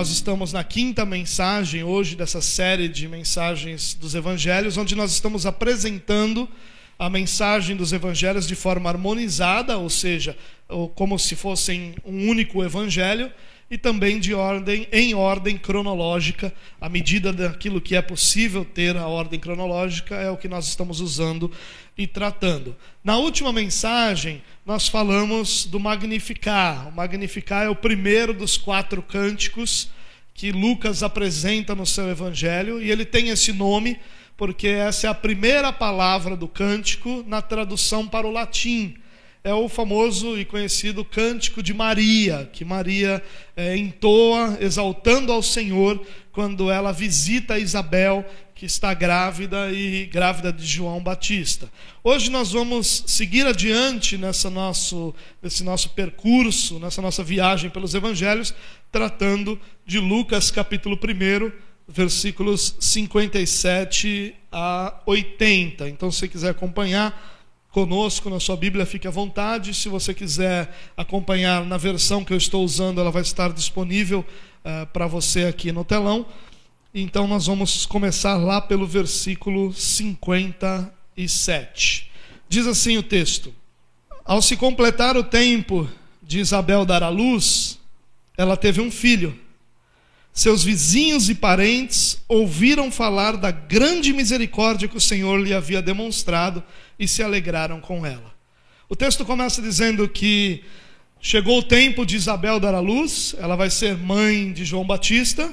Nós estamos na quinta mensagem hoje dessa série de mensagens dos evangelhos, onde nós estamos apresentando a mensagem dos evangelhos de forma harmonizada, ou seja, como se fossem um único evangelho, e também de ordem em ordem cronológica, à medida daquilo que é possível ter a ordem cronológica é o que nós estamos usando e tratando. Na última mensagem, nós falamos do Magnificar. O Magnificar é o primeiro dos quatro cânticos que Lucas apresenta no seu evangelho, e ele tem esse nome porque essa é a primeira palavra do cântico na tradução para o latim é o famoso e conhecido Cântico de Maria, que Maria é, entoa exaltando ao Senhor quando ela visita Isabel, que está grávida e grávida de João Batista. Hoje nós vamos seguir adiante nessa nosso, nesse nosso percurso, nessa nossa viagem pelos evangelhos, tratando de Lucas capítulo 1, versículos 57 a 80. Então, se você quiser acompanhar, conosco na sua Bíblia, fique à vontade. Se você quiser acompanhar na versão que eu estou usando, ela vai estar disponível uh, para você aqui no telão. Então nós vamos começar lá pelo versículo 57. Diz assim o texto: Ao se completar o tempo de Isabel dar à luz, ela teve um filho. Seus vizinhos e parentes ouviram falar da grande misericórdia que o Senhor lhe havia demonstrado e se alegraram com ela. O texto começa dizendo que chegou o tempo de Isabel dar à luz, ela vai ser mãe de João Batista,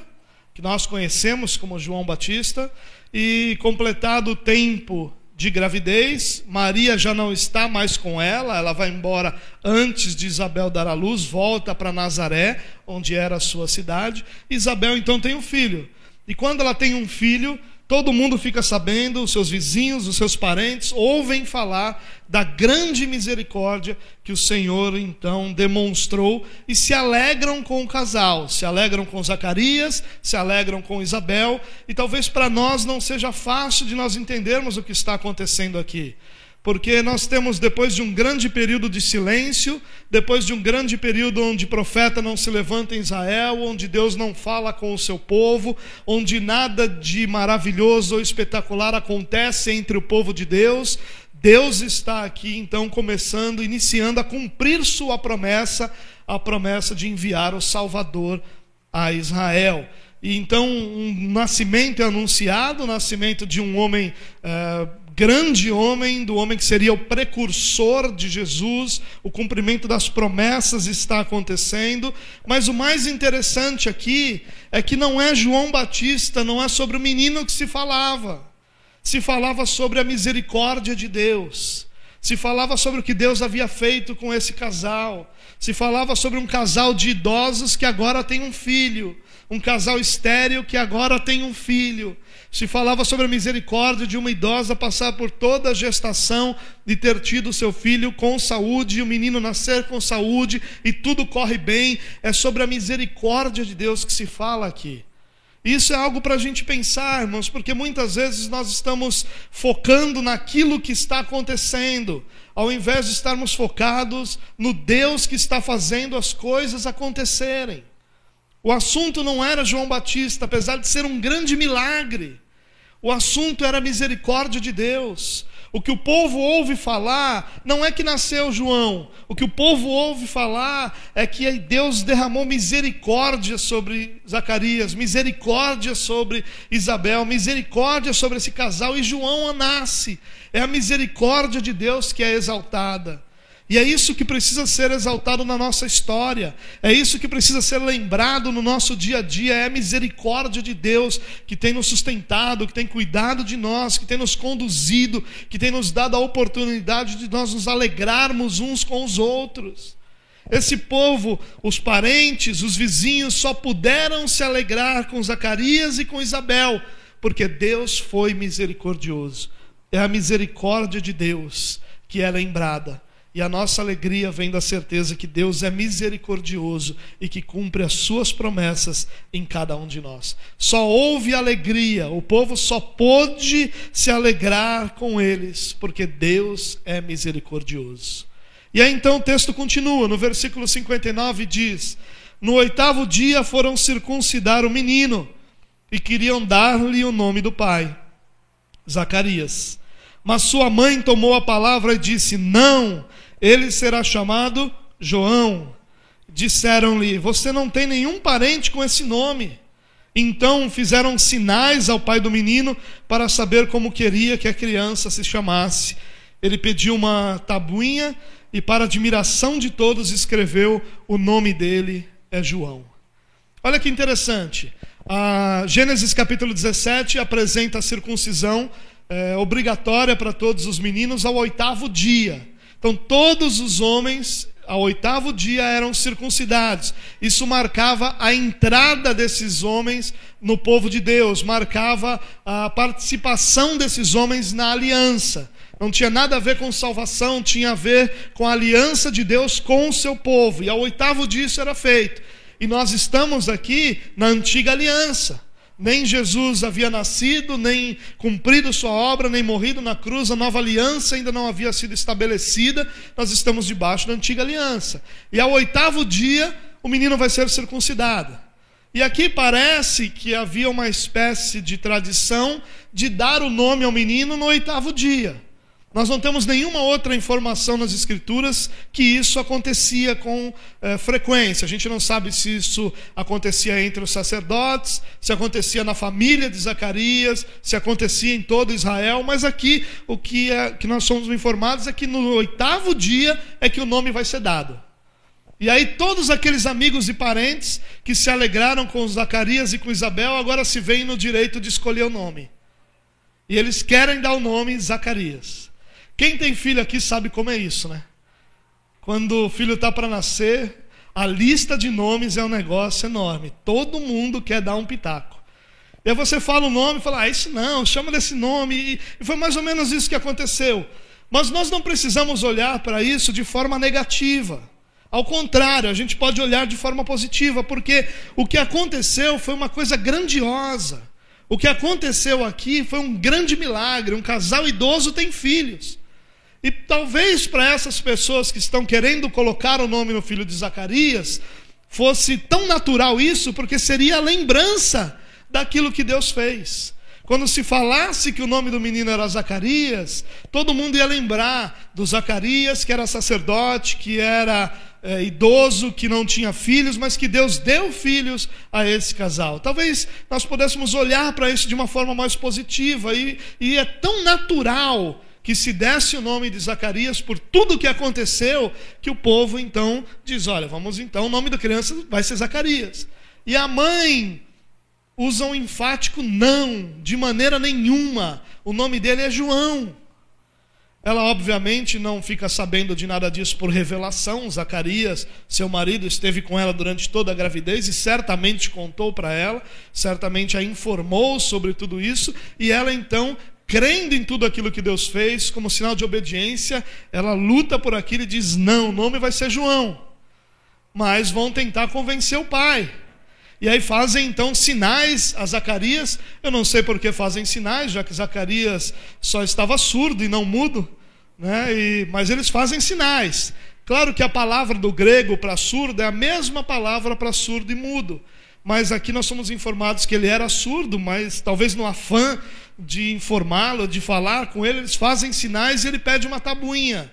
que nós conhecemos como João Batista, e completado o tempo de gravidez, Maria já não está mais com ela, ela vai embora antes de Isabel dar à luz, volta para Nazaré, onde era a sua cidade. Isabel então tem um filho. E quando ela tem um filho, Todo mundo fica sabendo, os seus vizinhos, os seus parentes ouvem falar da grande misericórdia que o Senhor então demonstrou e se alegram com o casal, se alegram com Zacarias, se alegram com Isabel, e talvez para nós não seja fácil de nós entendermos o que está acontecendo aqui porque nós temos, depois de um grande período de silêncio, depois de um grande período onde profeta não se levanta em Israel, onde Deus não fala com o seu povo, onde nada de maravilhoso ou espetacular acontece entre o povo de Deus, Deus está aqui então começando, iniciando a cumprir sua promessa, a promessa de enviar o Salvador a Israel. E então um nascimento é anunciado, o nascimento de um homem. Uh, grande homem, do homem que seria o precursor de Jesus, o cumprimento das promessas está acontecendo, mas o mais interessante aqui é que não é João Batista, não é sobre o menino que se falava, se falava sobre a misericórdia de Deus, se falava sobre o que Deus havia feito com esse casal, se falava sobre um casal de idosos que agora tem um filho, um casal estéril que agora tem um filho se falava sobre a misericórdia de uma idosa passar por toda a gestação e ter tido seu filho com saúde, e o menino nascer com saúde e tudo corre bem. É sobre a misericórdia de Deus que se fala aqui. Isso é algo para a gente pensar, irmãos, porque muitas vezes nós estamos focando naquilo que está acontecendo, ao invés de estarmos focados no Deus que está fazendo as coisas acontecerem. O assunto não era João Batista, apesar de ser um grande milagre. O assunto era a misericórdia de Deus. O que o povo ouve falar não é que nasceu João. O que o povo ouve falar é que Deus derramou misericórdia sobre Zacarias, misericórdia sobre Isabel, misericórdia sobre esse casal e João nasce. É a misericórdia de Deus que é exaltada. E é isso que precisa ser exaltado na nossa história, é isso que precisa ser lembrado no nosso dia a dia, é a misericórdia de Deus que tem nos sustentado, que tem cuidado de nós, que tem nos conduzido, que tem nos dado a oportunidade de nós nos alegrarmos uns com os outros. Esse povo, os parentes, os vizinhos, só puderam se alegrar com Zacarias e com Isabel, porque Deus foi misericordioso. É a misericórdia de Deus que é lembrada e a nossa alegria vem da certeza que Deus é misericordioso e que cumpre as suas promessas em cada um de nós. Só houve alegria, o povo só pôde se alegrar com eles, porque Deus é misericordioso. E aí então o texto continua, no versículo 59 diz: No oitavo dia foram circuncidar o menino e queriam dar-lhe o nome do pai, Zacarias. Mas sua mãe tomou a palavra e disse: Não, ele será chamado João. Disseram-lhe: Você não tem nenhum parente com esse nome. Então fizeram sinais ao pai do menino para saber como queria que a criança se chamasse. Ele pediu uma tabuinha e, para admiração de todos, escreveu: O nome dele é João. Olha que interessante. A Gênesis capítulo 17 apresenta a circuncisão é, obrigatória para todos os meninos ao oitavo dia. Então, todos os homens, ao oitavo dia, eram circuncidados. Isso marcava a entrada desses homens no povo de Deus, marcava a participação desses homens na aliança. Não tinha nada a ver com salvação, tinha a ver com a aliança de Deus com o seu povo. E ao oitavo dia isso era feito. E nós estamos aqui na antiga aliança. Nem Jesus havia nascido, nem cumprido sua obra, nem morrido na cruz, a nova aliança ainda não havia sido estabelecida, nós estamos debaixo da antiga aliança. E ao oitavo dia, o menino vai ser circuncidado. E aqui parece que havia uma espécie de tradição de dar o nome ao menino no oitavo dia. Nós não temos nenhuma outra informação nas Escrituras que isso acontecia com é, frequência. A gente não sabe se isso acontecia entre os sacerdotes, se acontecia na família de Zacarias, se acontecia em todo Israel, mas aqui o que, é, que nós somos informados é que no oitavo dia é que o nome vai ser dado. E aí todos aqueles amigos e parentes que se alegraram com Zacarias e com Isabel agora se veem no direito de escolher o nome. E eles querem dar o nome Zacarias. Quem tem filho aqui sabe como é isso, né? Quando o filho está para nascer, a lista de nomes é um negócio enorme. Todo mundo quer dar um pitaco. E aí você fala o nome e fala, ah, isso não, chama desse nome. E foi mais ou menos isso que aconteceu. Mas nós não precisamos olhar para isso de forma negativa. Ao contrário, a gente pode olhar de forma positiva, porque o que aconteceu foi uma coisa grandiosa. O que aconteceu aqui foi um grande milagre. Um casal idoso tem filhos. E talvez para essas pessoas que estão querendo colocar o nome no filho de Zacarias, fosse tão natural isso, porque seria a lembrança daquilo que Deus fez. Quando se falasse que o nome do menino era Zacarias, todo mundo ia lembrar do Zacarias, que era sacerdote, que era é, idoso, que não tinha filhos, mas que Deus deu filhos a esse casal. Talvez nós pudéssemos olhar para isso de uma forma mais positiva, e, e é tão natural que se desse o nome de Zacarias por tudo o que aconteceu, que o povo então diz: olha, vamos então, o nome da criança vai ser Zacarias. E a mãe usa um enfático não, de maneira nenhuma. O nome dele é João. Ela, obviamente, não fica sabendo de nada disso por revelação. Zacarias, seu marido, esteve com ela durante toda a gravidez e certamente contou para ela, certamente a informou sobre tudo isso. E ela, então, crendo em tudo aquilo que Deus fez, como sinal de obediência, ela luta por aquilo e diz: não, o nome vai ser João. Mas vão tentar convencer o pai. E aí fazem então sinais a Zacarias. Eu não sei por que fazem sinais, já que Zacarias só estava surdo e não mudo. Né? E, mas eles fazem sinais. Claro que a palavra do grego para surdo é a mesma palavra para surdo e mudo. Mas aqui nós somos informados que ele era surdo, mas talvez no afã de informá-lo, de falar com ele, eles fazem sinais e ele pede uma tabuinha.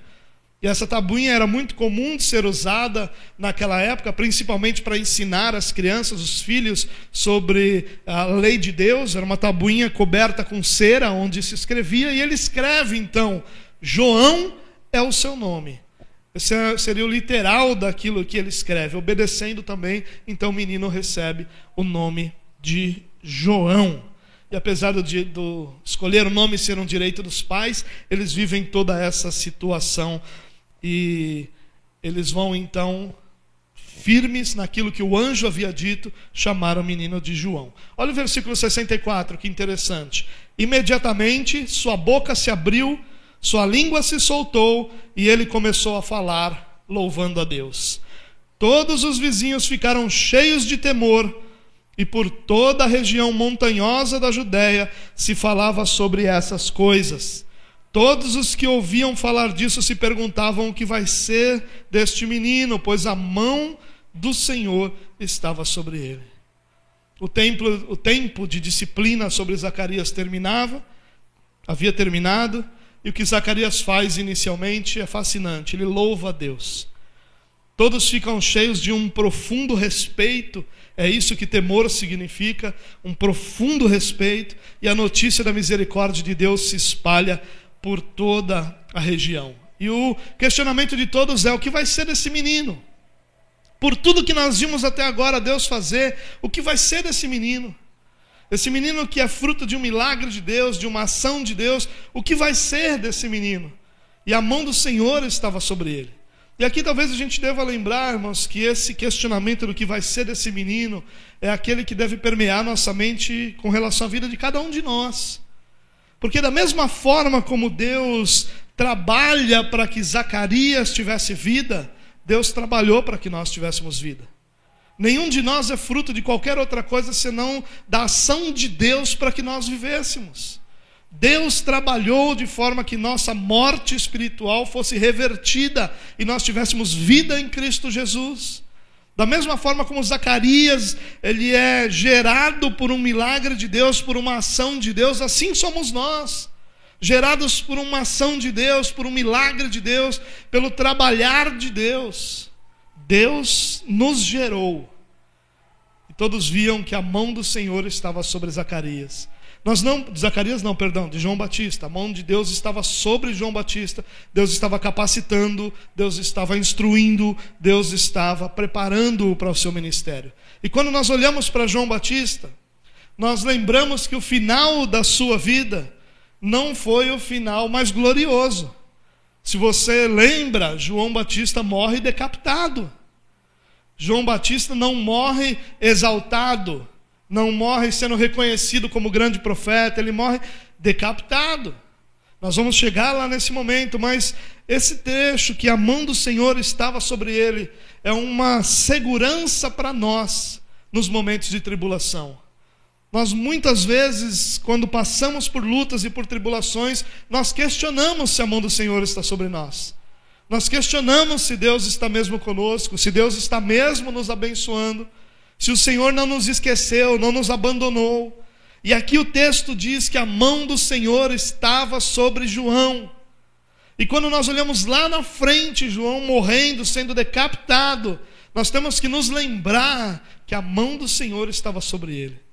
E essa tabuinha era muito comum de ser usada naquela época, principalmente para ensinar as crianças, os filhos, sobre a lei de Deus. Era uma tabuinha coberta com cera, onde se escrevia, e ele escreve então: João é o seu nome. Esse é, seria o literal daquilo que ele escreve. Obedecendo também, então o menino recebe o nome de João. E apesar de, do escolher o nome ser um direito dos pais, eles vivem toda essa situação e eles vão então firmes naquilo que o anjo havia dito, chamar o menino de João. Olha o versículo 64, que interessante. Imediatamente sua boca se abriu, sua língua se soltou e ele começou a falar, louvando a Deus. Todos os vizinhos ficaram cheios de temor e por toda a região montanhosa da Judéia se falava sobre essas coisas. Todos os que ouviam falar disso se perguntavam o que vai ser deste menino, pois a mão do Senhor estava sobre ele. O, templo, o tempo de disciplina sobre Zacarias terminava, havia terminado, e o que Zacarias faz inicialmente é fascinante. Ele louva a Deus. Todos ficam cheios de um profundo respeito. É isso que temor significa, um profundo respeito, e a notícia da misericórdia de Deus se espalha por toda a região. E o questionamento de todos é: o que vai ser desse menino? Por tudo que nós vimos até agora Deus fazer, o que vai ser desse menino? Esse menino que é fruto de um milagre de Deus, de uma ação de Deus, o que vai ser desse menino? E a mão do Senhor estava sobre ele. E aqui talvez a gente deva lembrar, irmãos, que esse questionamento do que vai ser desse menino é aquele que deve permear nossa mente com relação à vida de cada um de nós. Porque da mesma forma como Deus trabalha para que Zacarias tivesse vida, Deus trabalhou para que nós tivéssemos vida. Nenhum de nós é fruto de qualquer outra coisa senão da ação de Deus para que nós vivêssemos. Deus trabalhou de forma que nossa morte espiritual fosse revertida e nós tivéssemos vida em Cristo Jesus. Da mesma forma como Zacarias, ele é gerado por um milagre de Deus, por uma ação de Deus, assim somos nós. Gerados por uma ação de Deus, por um milagre de Deus, pelo trabalhar de Deus. Deus nos gerou. E todos viam que a mão do Senhor estava sobre Zacarias. Nós não, Zacarias não, perdão, de João Batista. A mão de Deus estava sobre João Batista. Deus estava capacitando, Deus estava instruindo, Deus estava preparando-o para o seu ministério. E quando nós olhamos para João Batista, nós lembramos que o final da sua vida não foi o final mais glorioso. Se você lembra, João Batista morre decapitado. João Batista não morre exaltado, não morre sendo reconhecido como grande profeta, ele morre decapitado. Nós vamos chegar lá nesse momento, mas esse trecho que a mão do Senhor estava sobre ele é uma segurança para nós nos momentos de tribulação. Nós muitas vezes, quando passamos por lutas e por tribulações, nós questionamos se a mão do Senhor está sobre nós. Nós questionamos se Deus está mesmo conosco, se Deus está mesmo nos abençoando, se o Senhor não nos esqueceu, não nos abandonou. E aqui o texto diz que a mão do Senhor estava sobre João. E quando nós olhamos lá na frente, João morrendo, sendo decapitado, nós temos que nos lembrar que a mão do Senhor estava sobre ele.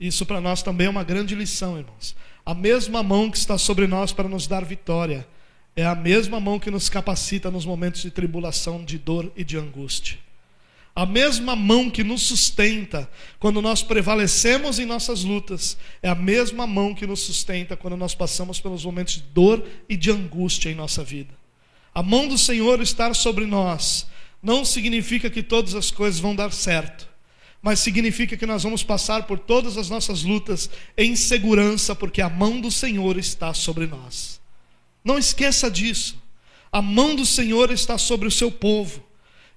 Isso para nós também é uma grande lição, irmãos. A mesma mão que está sobre nós para nos dar vitória é a mesma mão que nos capacita nos momentos de tribulação, de dor e de angústia. A mesma mão que nos sustenta quando nós prevalecemos em nossas lutas é a mesma mão que nos sustenta quando nós passamos pelos momentos de dor e de angústia em nossa vida. A mão do Senhor estar sobre nós não significa que todas as coisas vão dar certo mas significa que nós vamos passar por todas as nossas lutas em segurança, porque a mão do Senhor está sobre nós. Não esqueça disso. A mão do Senhor está sobre o seu povo.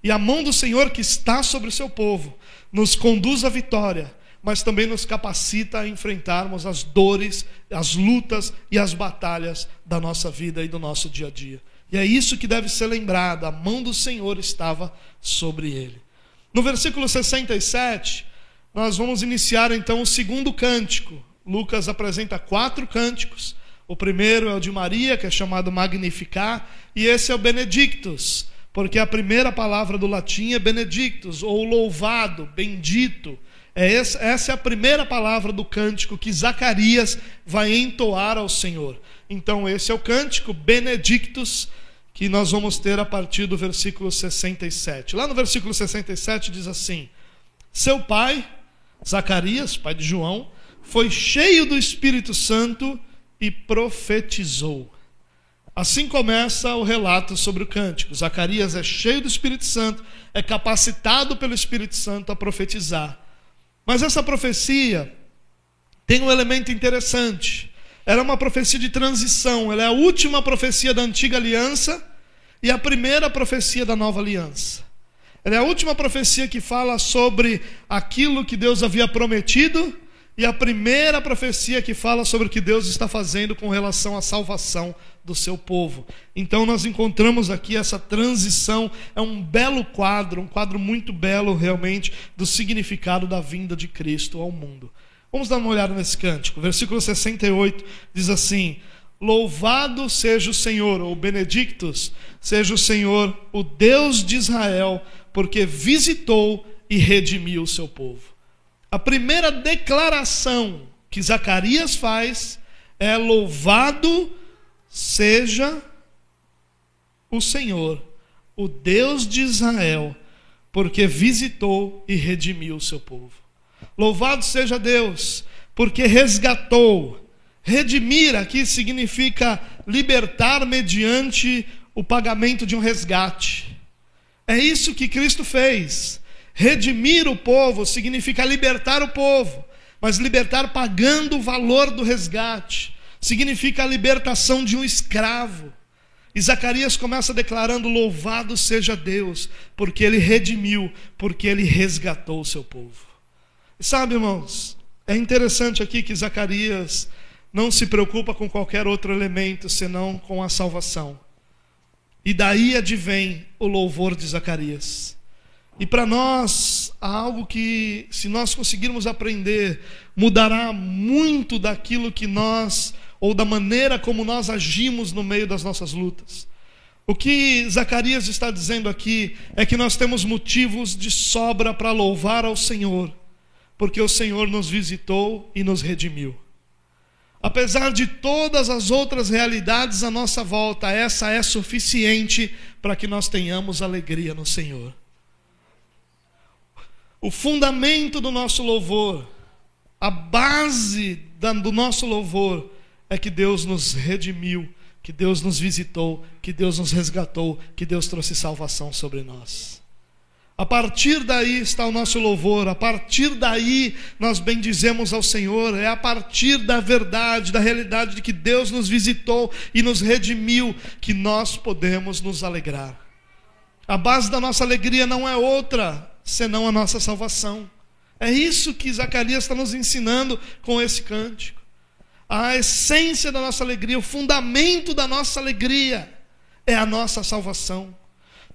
E a mão do Senhor que está sobre o seu povo nos conduz à vitória, mas também nos capacita a enfrentarmos as dores, as lutas e as batalhas da nossa vida e do nosso dia a dia. E é isso que deve ser lembrado: a mão do Senhor estava sobre ele. No versículo 67, nós vamos iniciar então o segundo cântico. Lucas apresenta quatro cânticos. O primeiro é o de Maria, que é chamado Magnificar, e esse é o Benedictus, porque a primeira palavra do latim é Benedictus, ou louvado, bendito. É essa, essa é a primeira palavra do cântico que Zacarias vai entoar ao Senhor. Então, esse é o cântico Benedictus que nós vamos ter a partir do versículo 67. Lá no versículo 67 diz assim: Seu pai, Zacarias, pai de João, foi cheio do Espírito Santo e profetizou. Assim começa o relato sobre o cântico. Zacarias é cheio do Espírito Santo, é capacitado pelo Espírito Santo a profetizar. Mas essa profecia tem um elemento interessante era uma profecia de transição, ela é a última profecia da antiga aliança e a primeira profecia da nova aliança. Ela é a última profecia que fala sobre aquilo que Deus havia prometido e a primeira profecia que fala sobre o que Deus está fazendo com relação à salvação do seu povo. Então nós encontramos aqui essa transição, é um belo quadro, um quadro muito belo realmente do significado da vinda de Cristo ao mundo. Vamos dar uma olhada nesse cântico. Versículo 68 diz assim: Louvado seja o Senhor, ou benedictus seja o Senhor, o Deus de Israel, porque visitou e redimiu o seu povo. A primeira declaração que Zacarias faz é: Louvado seja o Senhor, o Deus de Israel, porque visitou e redimiu o seu povo. Louvado seja Deus, porque resgatou. Redimir aqui significa libertar mediante o pagamento de um resgate. É isso que Cristo fez. Redimir o povo significa libertar o povo, mas libertar pagando o valor do resgate. Significa a libertação de um escravo. E Zacarias começa declarando: Louvado seja Deus, porque ele redimiu, porque ele resgatou o seu povo. Sabe, irmãos, é interessante aqui que Zacarias não se preocupa com qualquer outro elemento senão com a salvação. E daí advém o louvor de Zacarias. E para nós, há algo que, se nós conseguirmos aprender, mudará muito daquilo que nós, ou da maneira como nós agimos no meio das nossas lutas. O que Zacarias está dizendo aqui é que nós temos motivos de sobra para louvar ao Senhor, porque o Senhor nos visitou e nos redimiu. Apesar de todas as outras realidades à nossa volta, essa é suficiente para que nós tenhamos alegria no Senhor. O fundamento do nosso louvor, a base do nosso louvor, é que Deus nos redimiu, que Deus nos visitou, que Deus nos resgatou, que Deus trouxe salvação sobre nós. A partir daí está o nosso louvor, a partir daí nós bendizemos ao Senhor, é a partir da verdade, da realidade de que Deus nos visitou e nos redimiu, que nós podemos nos alegrar. A base da nossa alegria não é outra senão a nossa salvação. É isso que Zacarias está nos ensinando com esse cântico. A essência da nossa alegria, o fundamento da nossa alegria é a nossa salvação.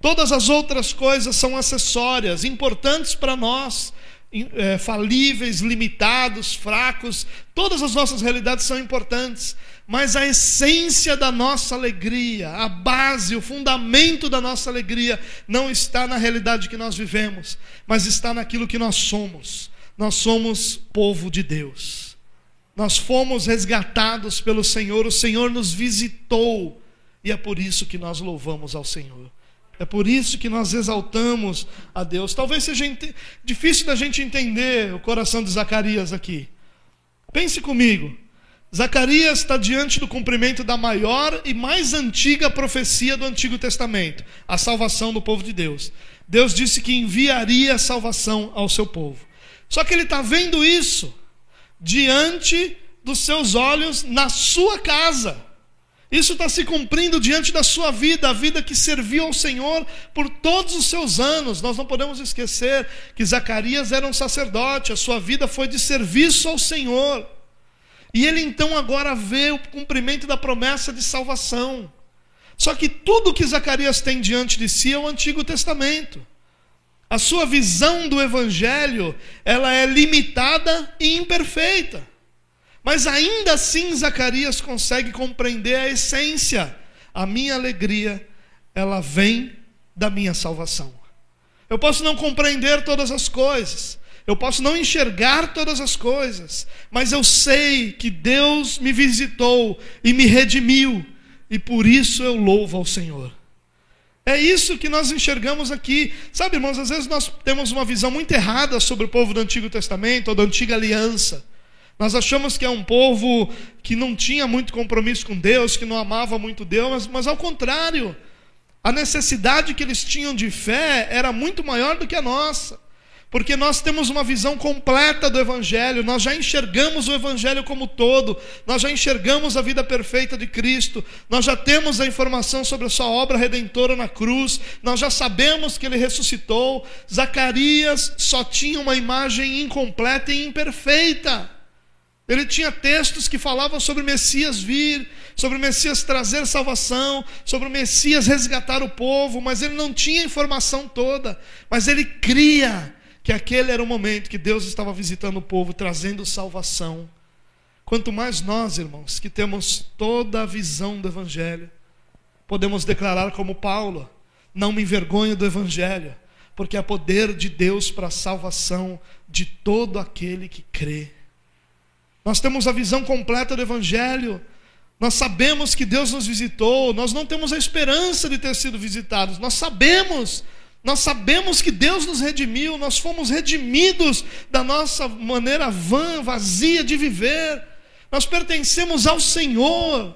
Todas as outras coisas são acessórias, importantes para nós, é, falíveis, limitados, fracos, todas as nossas realidades são importantes, mas a essência da nossa alegria, a base, o fundamento da nossa alegria, não está na realidade que nós vivemos, mas está naquilo que nós somos. Nós somos povo de Deus, nós fomos resgatados pelo Senhor, o Senhor nos visitou, e é por isso que nós louvamos ao Senhor. É por isso que nós exaltamos a Deus. Talvez seja difícil da gente entender o coração de Zacarias aqui. Pense comigo. Zacarias está diante do cumprimento da maior e mais antiga profecia do Antigo Testamento, a salvação do povo de Deus. Deus disse que enviaria salvação ao seu povo. Só que ele está vendo isso diante dos seus olhos na sua casa. Isso está se cumprindo diante da sua vida, a vida que serviu ao Senhor por todos os seus anos. Nós não podemos esquecer que Zacarias era um sacerdote, a sua vida foi de serviço ao Senhor. E ele então agora vê o cumprimento da promessa de salvação. Só que tudo que Zacarias tem diante de si é o Antigo Testamento. A sua visão do Evangelho, ela é limitada e imperfeita. Mas ainda assim Zacarias consegue compreender a essência. A minha alegria, ela vem da minha salvação. Eu posso não compreender todas as coisas, eu posso não enxergar todas as coisas, mas eu sei que Deus me visitou e me redimiu, e por isso eu louvo ao Senhor. É isso que nós enxergamos aqui. Sabe, irmãos, às vezes nós temos uma visão muito errada sobre o povo do Antigo Testamento ou da antiga aliança. Nós achamos que é um povo que não tinha muito compromisso com Deus, que não amava muito Deus, mas, mas ao contrário, a necessidade que eles tinham de fé era muito maior do que a nossa. Porque nós temos uma visão completa do Evangelho, nós já enxergamos o Evangelho como todo, nós já enxergamos a vida perfeita de Cristo, nós já temos a informação sobre a Sua obra redentora na cruz, nós já sabemos que Ele ressuscitou. Zacarias só tinha uma imagem incompleta e imperfeita. Ele tinha textos que falavam sobre o Messias vir, sobre o Messias trazer salvação, sobre o Messias resgatar o povo, mas ele não tinha informação toda. Mas ele cria que aquele era o momento que Deus estava visitando o povo, trazendo salvação. Quanto mais nós, irmãos, que temos toda a visão do Evangelho, podemos declarar como Paulo: não me envergonho do Evangelho, porque é poder de Deus para a salvação de todo aquele que crê. Nós temos a visão completa do Evangelho. Nós sabemos que Deus nos visitou. Nós não temos a esperança de ter sido visitados. Nós sabemos. Nós sabemos que Deus nos redimiu. Nós fomos redimidos da nossa maneira vã, vazia de viver. Nós pertencemos ao Senhor.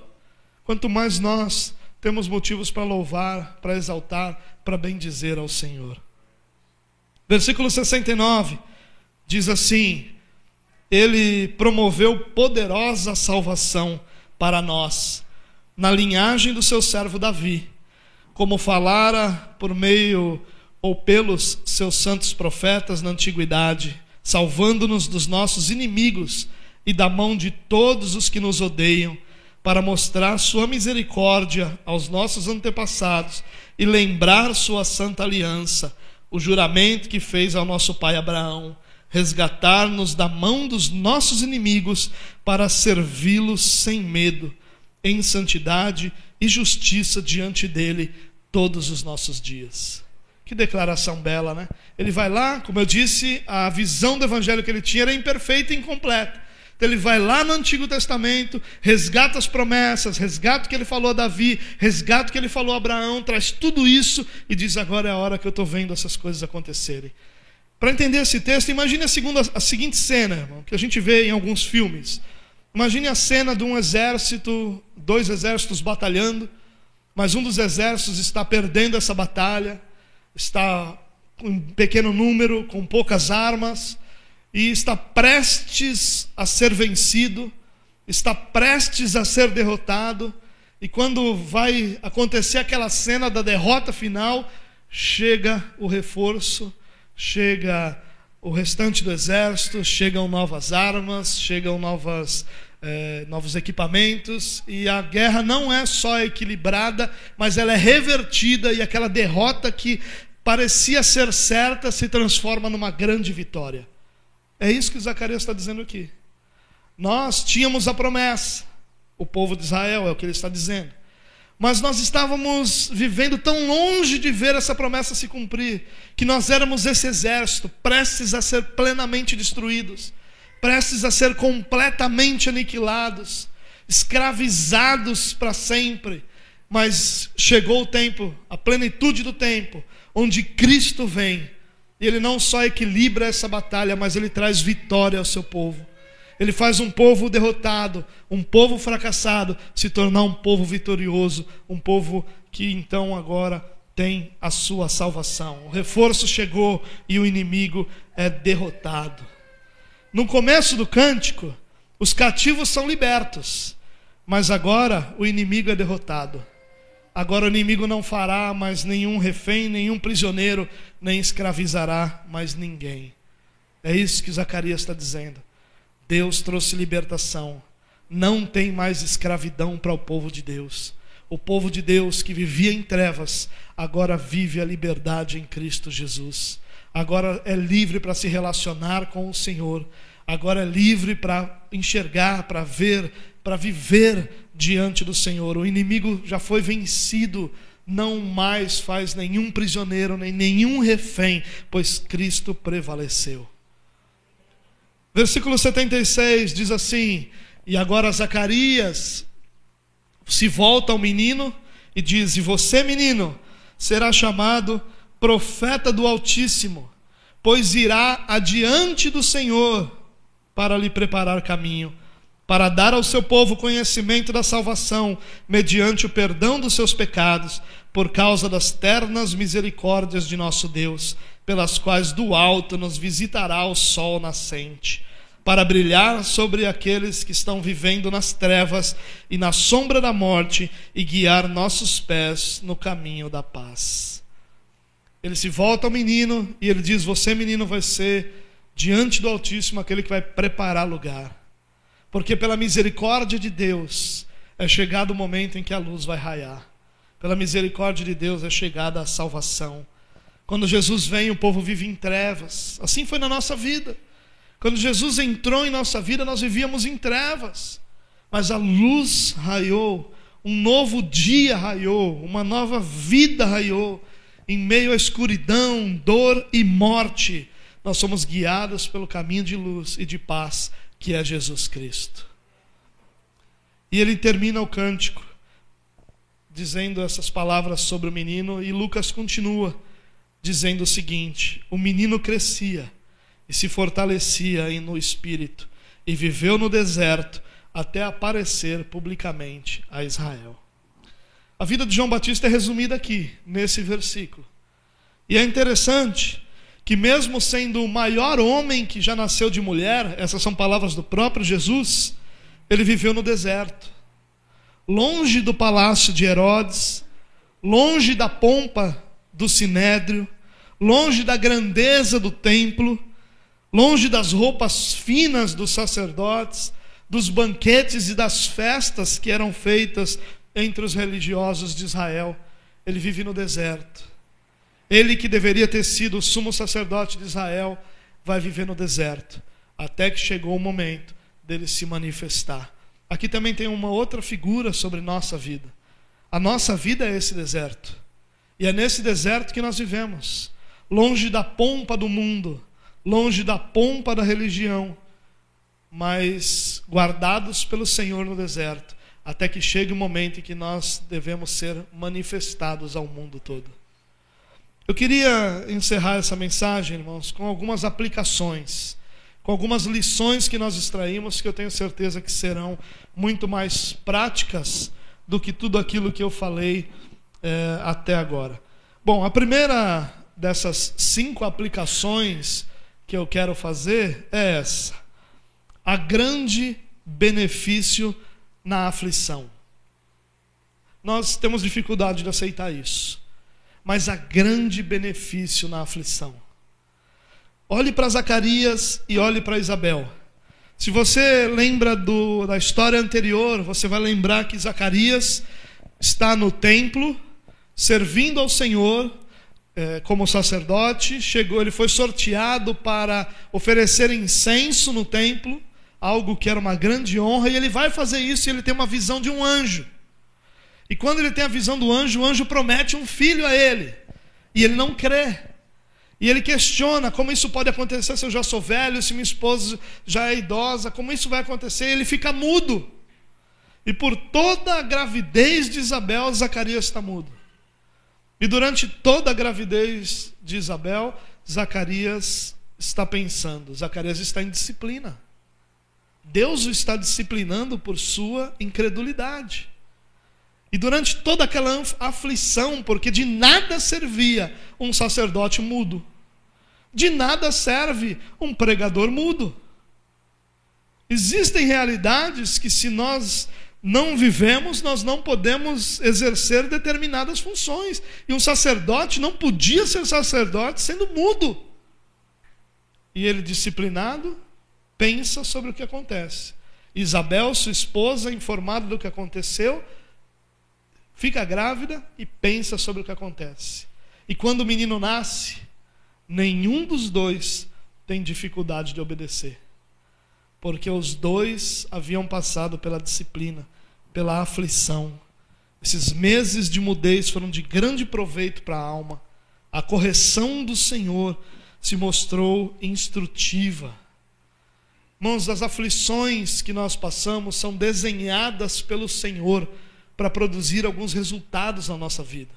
Quanto mais nós temos motivos para louvar, para exaltar, para bendizer ao Senhor. Versículo 69 diz assim: ele promoveu poderosa salvação para nós, na linhagem do seu servo Davi, como falara por meio ou pelos seus santos profetas na antiguidade, salvando-nos dos nossos inimigos e da mão de todos os que nos odeiam, para mostrar sua misericórdia aos nossos antepassados e lembrar sua santa aliança, o juramento que fez ao nosso pai Abraão resgatar-nos da mão dos nossos inimigos para servi-los sem medo, em santidade e justiça diante dele todos os nossos dias. Que declaração bela, né? Ele vai lá, como eu disse, a visão do evangelho que ele tinha era imperfeita e incompleta. Então ele vai lá no Antigo Testamento, resgata as promessas, resgata o que ele falou a Davi, resgata o que ele falou a Abraão, traz tudo isso e diz: agora é a hora que eu estou vendo essas coisas acontecerem. Para entender esse texto, imagine a, segunda, a seguinte cena, irmão, que a gente vê em alguns filmes. Imagine a cena de um exército, dois exércitos batalhando, mas um dos exércitos está perdendo essa batalha, está com um pequeno número, com poucas armas, e está prestes a ser vencido, está prestes a ser derrotado, e quando vai acontecer aquela cena da derrota final, chega o reforço chega o restante do exército, chegam novas armas, chegam novas, eh, novos equipamentos, e a guerra não é só equilibrada, mas ela é revertida, e aquela derrota que parecia ser certa se transforma numa grande vitória. É isso que Zacarias está dizendo aqui. Nós tínhamos a promessa, o povo de Israel, é o que ele está dizendo mas nós estávamos vivendo tão longe de ver essa promessa se cumprir, que nós éramos esse exército, prestes a ser plenamente destruídos, prestes a ser completamente aniquilados, escravizados para sempre. Mas chegou o tempo, a plenitude do tempo, onde Cristo vem, e Ele não só equilibra essa batalha, mas Ele traz vitória ao seu povo. Ele faz um povo derrotado, um povo fracassado, se tornar um povo vitorioso, um povo que então agora tem a sua salvação. O reforço chegou e o inimigo é derrotado. No começo do cântico, os cativos são libertos, mas agora o inimigo é derrotado. Agora o inimigo não fará mais nenhum refém, nenhum prisioneiro, nem escravizará mais ninguém. É isso que Zacarias está dizendo. Deus trouxe libertação. Não tem mais escravidão para o povo de Deus. O povo de Deus que vivia em trevas, agora vive a liberdade em Cristo Jesus. Agora é livre para se relacionar com o Senhor. Agora é livre para enxergar, para ver, para viver diante do Senhor. O inimigo já foi vencido não mais faz nenhum prisioneiro, nem nenhum refém, pois Cristo prevaleceu. Versículo 76 diz assim: E agora Zacarias se volta ao menino e diz: E você, menino, será chamado profeta do Altíssimo, pois irá adiante do Senhor para lhe preparar caminho, para dar ao seu povo conhecimento da salvação, mediante o perdão dos seus pecados, por causa das ternas misericórdias de nosso Deus pelas quais do alto nos visitará o sol nascente, para brilhar sobre aqueles que estão vivendo nas trevas e na sombra da morte e guiar nossos pés no caminho da paz. Ele se volta ao menino e ele diz: Você, menino, vai ser diante do Altíssimo aquele que vai preparar lugar. Porque pela misericórdia de Deus é chegado o momento em que a luz vai raiar. Pela misericórdia de Deus é chegada a salvação. Quando Jesus vem, o povo vive em trevas. Assim foi na nossa vida. Quando Jesus entrou em nossa vida, nós vivíamos em trevas. Mas a luz raiou, um novo dia raiou, uma nova vida raiou. Em meio à escuridão, dor e morte, nós somos guiados pelo caminho de luz e de paz, que é Jesus Cristo. E ele termina o cântico dizendo essas palavras sobre o menino, e Lucas continua dizendo o seguinte: O menino crescia e se fortalecia no espírito, e viveu no deserto até aparecer publicamente a Israel. A vida de João Batista é resumida aqui, nesse versículo. E é interessante que, mesmo sendo o maior homem que já nasceu de mulher, essas são palavras do próprio Jesus, ele viveu no deserto, longe do palácio de Herodes, longe da pompa do sinédrio, longe da grandeza do templo, longe das roupas finas dos sacerdotes, dos banquetes e das festas que eram feitas entre os religiosos de Israel. Ele vive no deserto. Ele que deveria ter sido o sumo sacerdote de Israel, vai viver no deserto, até que chegou o momento dele se manifestar. Aqui também tem uma outra figura sobre nossa vida. A nossa vida é esse deserto. E é nesse deserto que nós vivemos, longe da pompa do mundo, longe da pompa da religião, mas guardados pelo Senhor no deserto, até que chegue o momento em que nós devemos ser manifestados ao mundo todo. Eu queria encerrar essa mensagem, irmãos, com algumas aplicações, com algumas lições que nós extraímos, que eu tenho certeza que serão muito mais práticas do que tudo aquilo que eu falei é, até agora. Bom, a primeira dessas cinco aplicações que eu quero fazer é essa a grande benefício na aflição. Nós temos dificuldade de aceitar isso, mas há grande benefício na aflição. Olhe para Zacarias e olhe para Isabel. Se você lembra do, da história anterior, você vai lembrar que Zacarias está no templo, servindo ao Senhor é, como sacerdote. Chegou, ele foi sorteado para oferecer incenso no templo algo que era uma grande honra, e ele vai fazer isso e ele tem uma visão de um anjo. E quando ele tem a visão do anjo, o anjo promete um filho a ele, e ele não crê. E ele questiona como isso pode acontecer se eu já sou velho, se minha esposa já é idosa, como isso vai acontecer? Ele fica mudo. E por toda a gravidez de Isabel, Zacarias está mudo. E durante toda a gravidez de Isabel, Zacarias está pensando, Zacarias está em disciplina. Deus o está disciplinando por sua incredulidade. E durante toda aquela aflição, porque de nada servia um sacerdote mudo, de nada serve um pregador mudo. Existem realidades que, se nós não vivemos, nós não podemos exercer determinadas funções. E um sacerdote não podia ser sacerdote sendo mudo. E ele, disciplinado, pensa sobre o que acontece. Isabel, sua esposa, informada do que aconteceu, fica grávida e pensa sobre o que acontece. E quando o menino nasce, nenhum dos dois tem dificuldade de obedecer. Porque os dois haviam passado pela disciplina, pela aflição. Esses meses de mudez foram de grande proveito para a alma. A correção do Senhor se mostrou instrutiva. Irmãos, as aflições que nós passamos são desenhadas pelo Senhor para produzir alguns resultados na nossa vida.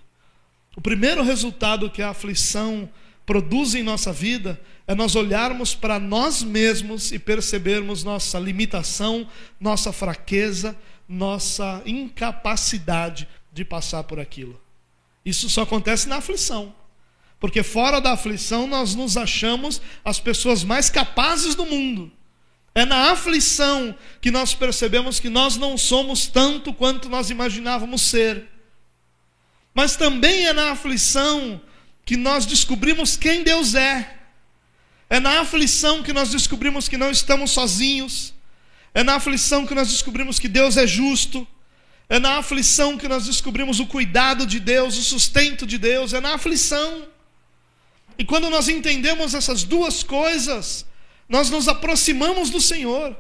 O primeiro resultado que a aflição produz em nossa vida é nós olharmos para nós mesmos e percebermos nossa limitação, nossa fraqueza, nossa incapacidade de passar por aquilo. Isso só acontece na aflição. Porque fora da aflição nós nos achamos as pessoas mais capazes do mundo. É na aflição que nós percebemos que nós não somos tanto quanto nós imaginávamos ser. Mas também é na aflição que nós descobrimos quem Deus é. É na aflição que nós descobrimos que não estamos sozinhos. É na aflição que nós descobrimos que Deus é justo. É na aflição que nós descobrimos o cuidado de Deus, o sustento de Deus. É na aflição. E quando nós entendemos essas duas coisas, nós nos aproximamos do Senhor.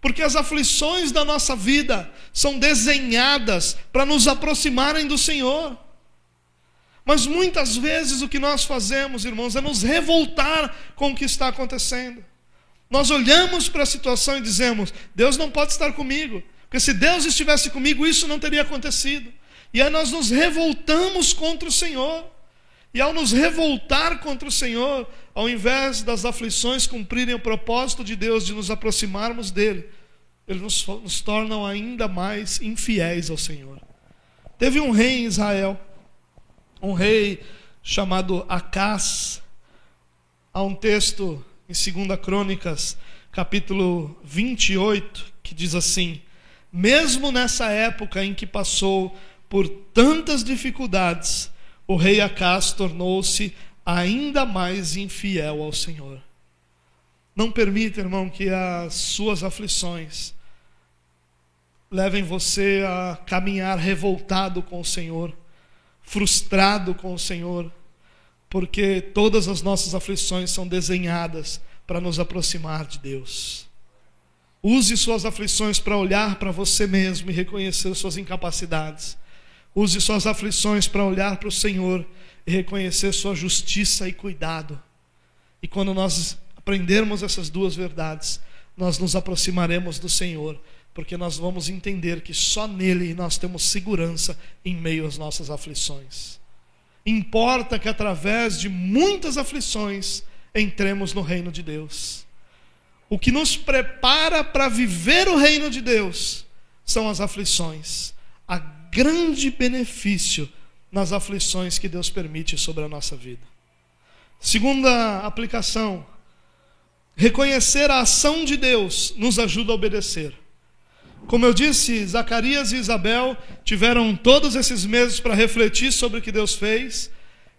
Porque as aflições da nossa vida são desenhadas para nos aproximarem do Senhor. Mas muitas vezes o que nós fazemos, irmãos, é nos revoltar com o que está acontecendo. Nós olhamos para a situação e dizemos: Deus não pode estar comigo, porque se Deus estivesse comigo, isso não teria acontecido. E aí nós nos revoltamos contra o Senhor. E ao nos revoltar contra o Senhor, ao invés das aflições cumprirem o propósito de Deus de nos aproximarmos dele, eles nos, nos tornam ainda mais infiéis ao Senhor. Teve um rei em Israel, um rei chamado Acás. Há um texto em 2 Crônicas, capítulo 28, que diz assim: Mesmo nessa época em que passou por tantas dificuldades, o rei Acás tornou-se ainda mais infiel ao Senhor. Não permita, irmão, que as suas aflições levem você a caminhar revoltado com o Senhor, frustrado com o Senhor, porque todas as nossas aflições são desenhadas para nos aproximar de Deus. Use suas aflições para olhar para você mesmo e reconhecer suas incapacidades. Use suas aflições para olhar para o Senhor e reconhecer sua justiça e cuidado. E quando nós aprendermos essas duas verdades, nós nos aproximaremos do Senhor, porque nós vamos entender que só nele nós temos segurança em meio às nossas aflições. Importa que através de muitas aflições entremos no reino de Deus. O que nos prepara para viver o reino de Deus são as aflições. A grande benefício nas aflições que Deus permite sobre a nossa vida. Segunda aplicação, reconhecer a ação de Deus nos ajuda a obedecer. Como eu disse, Zacarias e Isabel tiveram todos esses meses para refletir sobre o que Deus fez,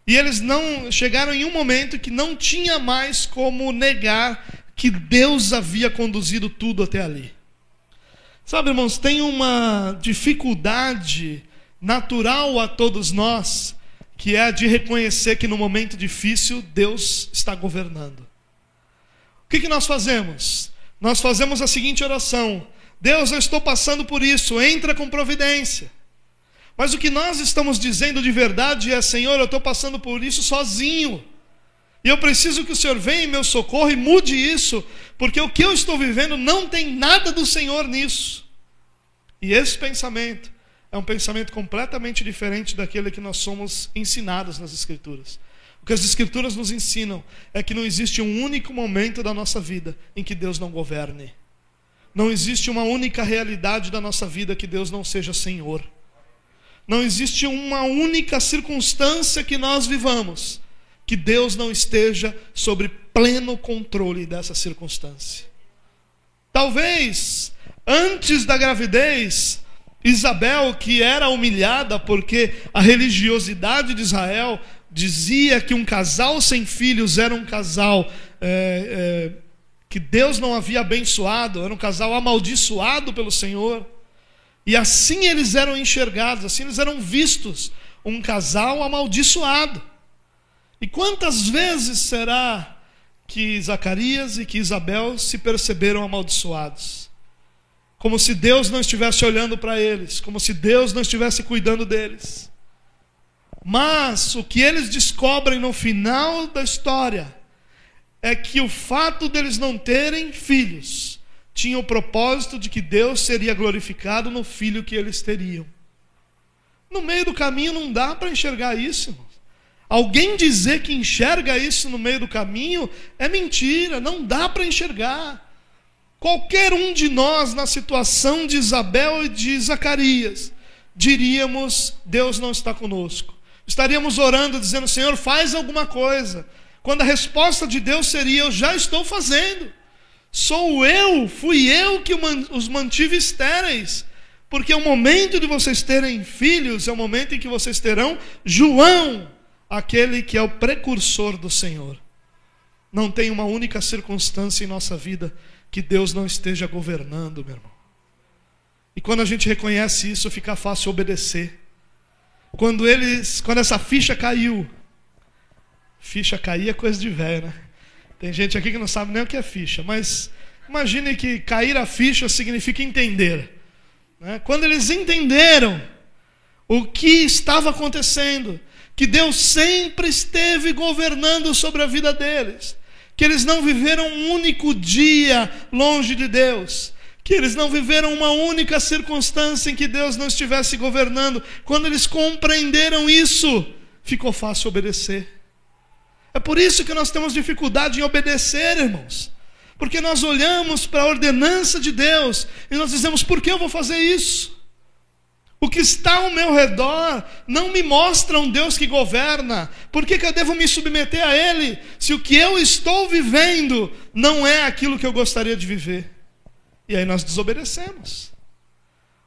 e eles não chegaram em um momento que não tinha mais como negar que Deus havia conduzido tudo até ali. Sabe, irmãos, tem uma dificuldade natural a todos nós, que é a de reconhecer que no momento difícil Deus está governando. O que, que nós fazemos? Nós fazemos a seguinte oração: Deus, eu estou passando por isso, entra com providência. Mas o que nós estamos dizendo de verdade é: Senhor, eu estou passando por isso sozinho. E eu preciso que o Senhor venha em meu socorro e mude isso, porque o que eu estou vivendo não tem nada do Senhor nisso. E esse pensamento é um pensamento completamente diferente daquele que nós somos ensinados nas Escrituras. O que as Escrituras nos ensinam é que não existe um único momento da nossa vida em que Deus não governe. Não existe uma única realidade da nossa vida que Deus não seja Senhor. Não existe uma única circunstância que nós vivamos que Deus não esteja sobre pleno controle dessa circunstância. Talvez antes da gravidez, Isabel, que era humilhada porque a religiosidade de Israel dizia que um casal sem filhos era um casal é, é, que Deus não havia abençoado, era um casal amaldiçoado pelo Senhor. E assim eles eram enxergados, assim eles eram vistos, um casal amaldiçoado. E quantas vezes será que Zacarias e que Isabel se perceberam amaldiçoados? Como se Deus não estivesse olhando para eles, como se Deus não estivesse cuidando deles. Mas o que eles descobrem no final da história é que o fato deles não terem filhos tinha o propósito de que Deus seria glorificado no filho que eles teriam. No meio do caminho não dá para enxergar isso. Alguém dizer que enxerga isso no meio do caminho é mentira, não dá para enxergar. Qualquer um de nós, na situação de Isabel e de Zacarias, diríamos: Deus não está conosco. Estaríamos orando, dizendo: Senhor, faz alguma coisa. Quando a resposta de Deus seria: Eu já estou fazendo. Sou eu, fui eu que os mantive estéreis. Porque o momento de vocês terem filhos é o momento em que vocês terão João aquele que é o precursor do Senhor. Não tem uma única circunstância em nossa vida que Deus não esteja governando, meu irmão. E quando a gente reconhece isso, fica fácil obedecer. Quando eles, quando essa ficha caiu, ficha cair é coisa de velho, né? Tem gente aqui que não sabe nem o que é ficha, mas imagine que cair a ficha significa entender. Né? Quando eles entenderam o que estava acontecendo, que Deus sempre esteve governando sobre a vida deles, que eles não viveram um único dia longe de Deus, que eles não viveram uma única circunstância em que Deus não estivesse governando. Quando eles compreenderam isso, ficou fácil obedecer. É por isso que nós temos dificuldade em obedecer, irmãos. Porque nós olhamos para a ordenança de Deus e nós dizemos: por que eu vou fazer isso? O que está ao meu redor não me mostra um Deus que governa. Por que, que eu devo me submeter a Ele se o que eu estou vivendo não é aquilo que eu gostaria de viver? E aí nós desobedecemos.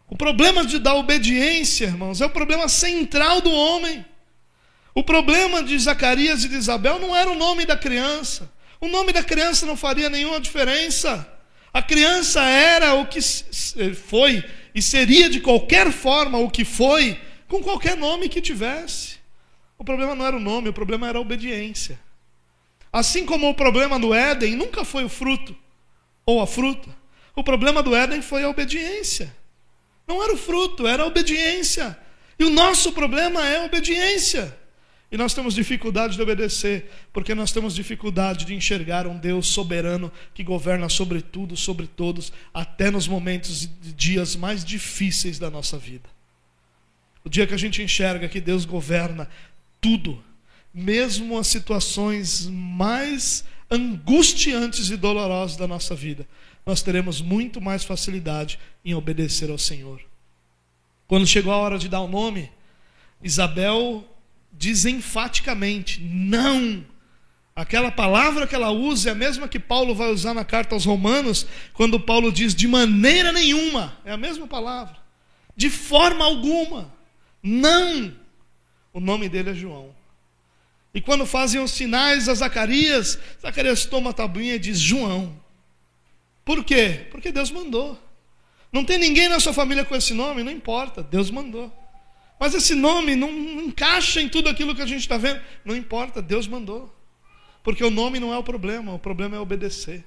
O problema de da obediência, irmãos, é o problema central do homem. O problema de Zacarias e de Isabel não era o nome da criança. O nome da criança não faria nenhuma diferença. A criança era o que foi e seria de qualquer forma o que foi, com qualquer nome que tivesse. O problema não era o nome, o problema era a obediência. Assim como o problema do Éden nunca foi o fruto ou a fruta. O problema do Éden foi a obediência. Não era o fruto, era a obediência. E o nosso problema é a obediência. E nós temos dificuldade de obedecer, porque nós temos dificuldade de enxergar um Deus soberano que governa sobre tudo, sobre todos, até nos momentos e dias mais difíceis da nossa vida. O dia que a gente enxerga que Deus governa tudo, mesmo as situações mais angustiantes e dolorosas da nossa vida, nós teremos muito mais facilidade em obedecer ao Senhor. Quando chegou a hora de dar o nome, Isabel diz enfaticamente: não. Aquela palavra que ela usa é a mesma que Paulo vai usar na carta aos Romanos, quando Paulo diz de maneira nenhuma. É a mesma palavra. De forma alguma. Não. O nome dele é João. E quando fazem os sinais a Zacarias, Zacarias toma a tabuinha e diz João. Por quê? Porque Deus mandou. Não tem ninguém na sua família com esse nome, não importa, Deus mandou. Mas esse nome não encaixa em tudo aquilo que a gente está vendo. Não importa, Deus mandou. Porque o nome não é o problema, o problema é obedecer.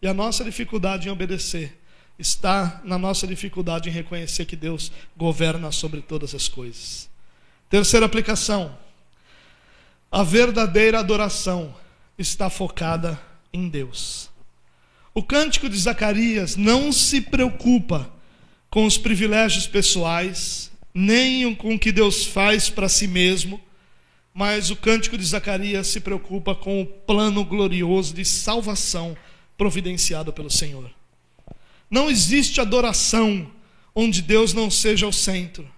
E a nossa dificuldade em obedecer está na nossa dificuldade em reconhecer que Deus governa sobre todas as coisas. Terceira aplicação: a verdadeira adoração está focada em Deus. O cântico de Zacarias não se preocupa com os privilégios pessoais, nem com o que Deus faz para si mesmo, mas o cântico de Zacarias se preocupa com o plano glorioso de salvação providenciado pelo Senhor. Não existe adoração onde Deus não seja o centro.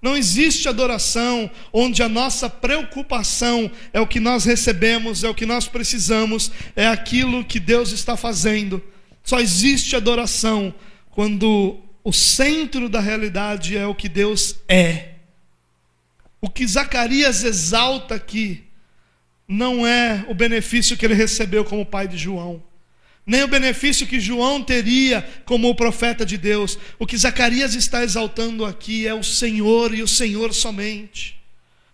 Não existe adoração onde a nossa preocupação é o que nós recebemos, é o que nós precisamos, é aquilo que Deus está fazendo. Só existe adoração quando o centro da realidade é o que Deus é. O que Zacarias exalta aqui não é o benefício que ele recebeu como pai de João, nem o benefício que João teria como o profeta de Deus. O que Zacarias está exaltando aqui é o Senhor e o Senhor somente.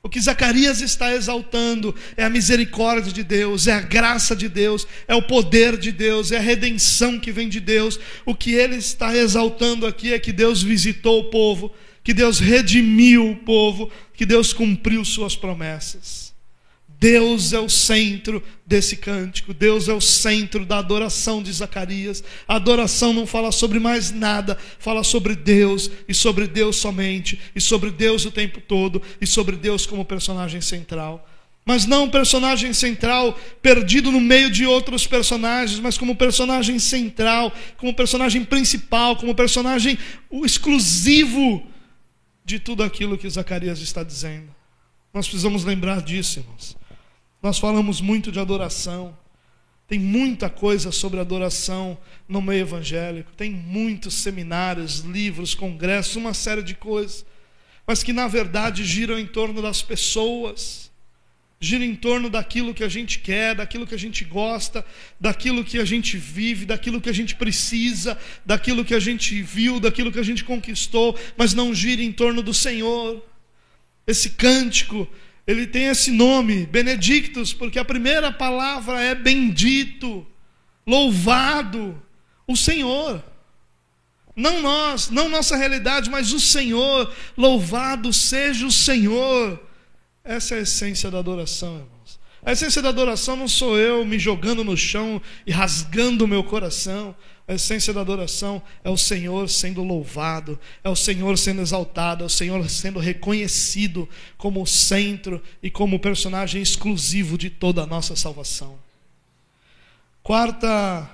O que Zacarias está exaltando é a misericórdia de Deus, é a graça de Deus, é o poder de Deus, é a redenção que vem de Deus. O que ele está exaltando aqui é que Deus visitou o povo, que Deus redimiu o povo, que Deus cumpriu suas promessas. Deus é o centro desse cântico, Deus é o centro da adoração de Zacarias. A adoração não fala sobre mais nada, fala sobre Deus e sobre Deus somente, e sobre Deus o tempo todo, e sobre Deus como personagem central. Mas não um personagem central perdido no meio de outros personagens, mas como personagem central, como personagem principal, como personagem exclusivo de tudo aquilo que Zacarias está dizendo. Nós precisamos lembrar disso, irmãos. Nós falamos muito de adoração. Tem muita coisa sobre adoração no meio evangélico. Tem muitos seminários, livros, congressos, uma série de coisas. Mas que na verdade giram em torno das pessoas. gira em torno daquilo que a gente quer, daquilo que a gente gosta, daquilo que a gente vive, daquilo que a gente precisa, daquilo que a gente viu, daquilo que a gente conquistou, mas não gira em torno do Senhor. Esse cântico, ele tem esse nome, Benedictus, porque a primeira palavra é bendito, louvado, o Senhor. Não nós, não nossa realidade, mas o Senhor. Louvado seja o Senhor. Essa é a essência da adoração, irmãos. A essência da adoração não sou eu me jogando no chão e rasgando o meu coração. A essência da adoração é o Senhor sendo louvado, é o Senhor sendo exaltado, é o Senhor sendo reconhecido como o centro e como o personagem exclusivo de toda a nossa salvação. Quarta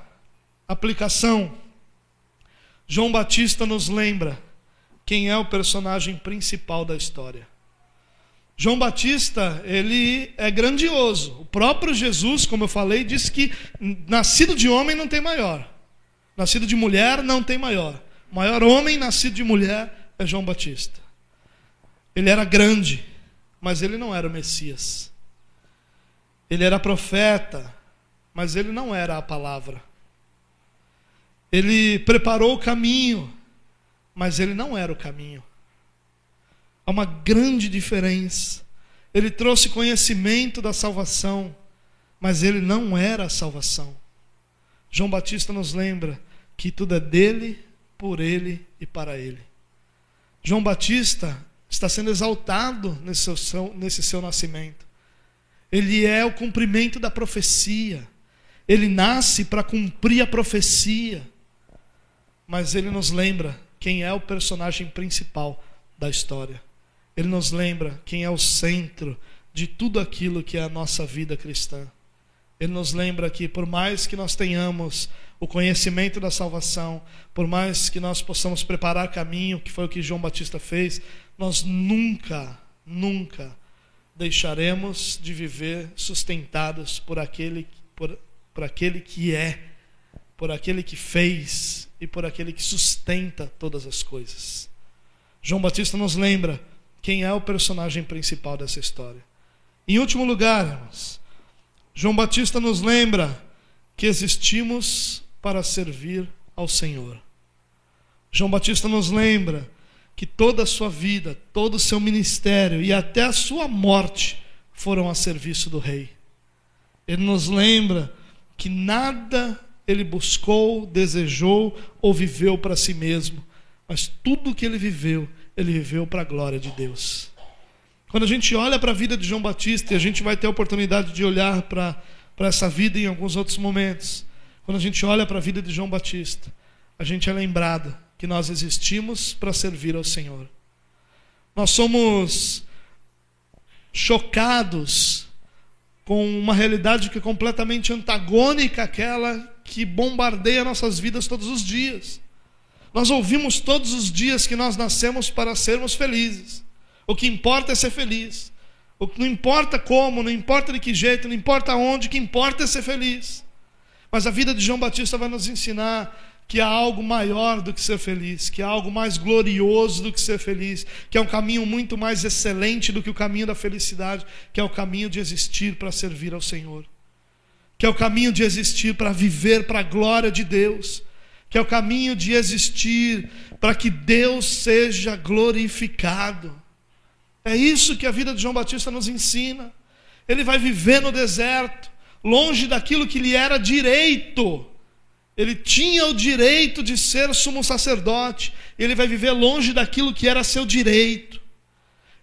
aplicação João Batista nos lembra quem é o personagem principal da história. João Batista, ele é grandioso. O próprio Jesus, como eu falei, disse que nascido de homem não tem maior. Nascido de mulher não tem maior. O maior homem nascido de mulher é João Batista. Ele era grande, mas ele não era o Messias. Ele era profeta, mas ele não era a palavra. Ele preparou o caminho, mas ele não era o caminho. Há uma grande diferença. Ele trouxe conhecimento da salvação, mas ele não era a salvação. João Batista nos lembra que tudo é dele, por ele e para ele. João Batista está sendo exaltado nesse seu, nesse seu nascimento. Ele é o cumprimento da profecia. Ele nasce para cumprir a profecia mas ele nos lembra quem é o personagem principal da história. Ele nos lembra quem é o centro de tudo aquilo que é a nossa vida cristã. Ele nos lembra que, por mais que nós tenhamos o conhecimento da salvação, por mais que nós possamos preparar caminho, que foi o que João Batista fez, nós nunca, nunca deixaremos de viver sustentados por aquele, por, por aquele que é, por aquele que fez e por aquele que sustenta todas as coisas. João Batista nos lembra quem é o personagem principal dessa história. Em último lugar, irmãos, João Batista nos lembra que existimos para servir ao Senhor. João Batista nos lembra que toda a sua vida, todo o seu ministério e até a sua morte foram a serviço do Rei. Ele nos lembra que nada ele buscou, desejou ou viveu para si mesmo, mas tudo que ele viveu, ele viveu para a glória de Deus. Quando a gente olha para a vida de João Batista, e a gente vai ter a oportunidade de olhar para, essa vida em alguns outros momentos, quando a gente olha para a vida de João Batista, a gente é lembrado que nós existimos para servir ao Senhor. Nós somos chocados com uma realidade que é completamente antagônica àquela que bombardeia nossas vidas todos os dias. Nós ouvimos todos os dias que nós nascemos para sermos felizes. O que importa é ser feliz. O que não importa como, não importa de que jeito, não importa onde, o que importa é ser feliz. Mas a vida de João Batista vai nos ensinar que há algo maior do que ser feliz, que há algo mais glorioso do que ser feliz, que é um caminho muito mais excelente do que o caminho da felicidade, que é o caminho de existir para servir ao Senhor que é o caminho de existir para viver para a glória de Deus, que é o caminho de existir para que Deus seja glorificado. É isso que a vida de João Batista nos ensina. Ele vai viver no deserto, longe daquilo que lhe era direito. Ele tinha o direito de ser sumo sacerdote. Ele vai viver longe daquilo que era seu direito.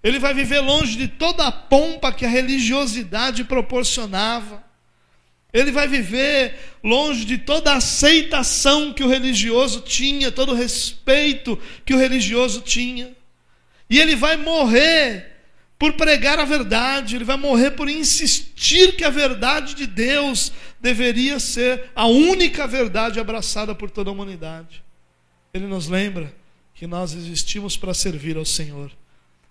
Ele vai viver longe de toda a pompa que a religiosidade proporcionava. Ele vai viver longe de toda a aceitação que o religioso tinha, todo o respeito que o religioso tinha. E ele vai morrer por pregar a verdade, ele vai morrer por insistir que a verdade de Deus deveria ser a única verdade abraçada por toda a humanidade. Ele nos lembra que nós existimos para servir ao Senhor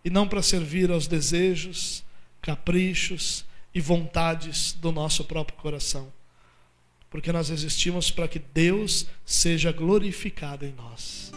e não para servir aos desejos, caprichos, e vontades do nosso próprio coração. Porque nós existimos para que Deus seja glorificado em nós.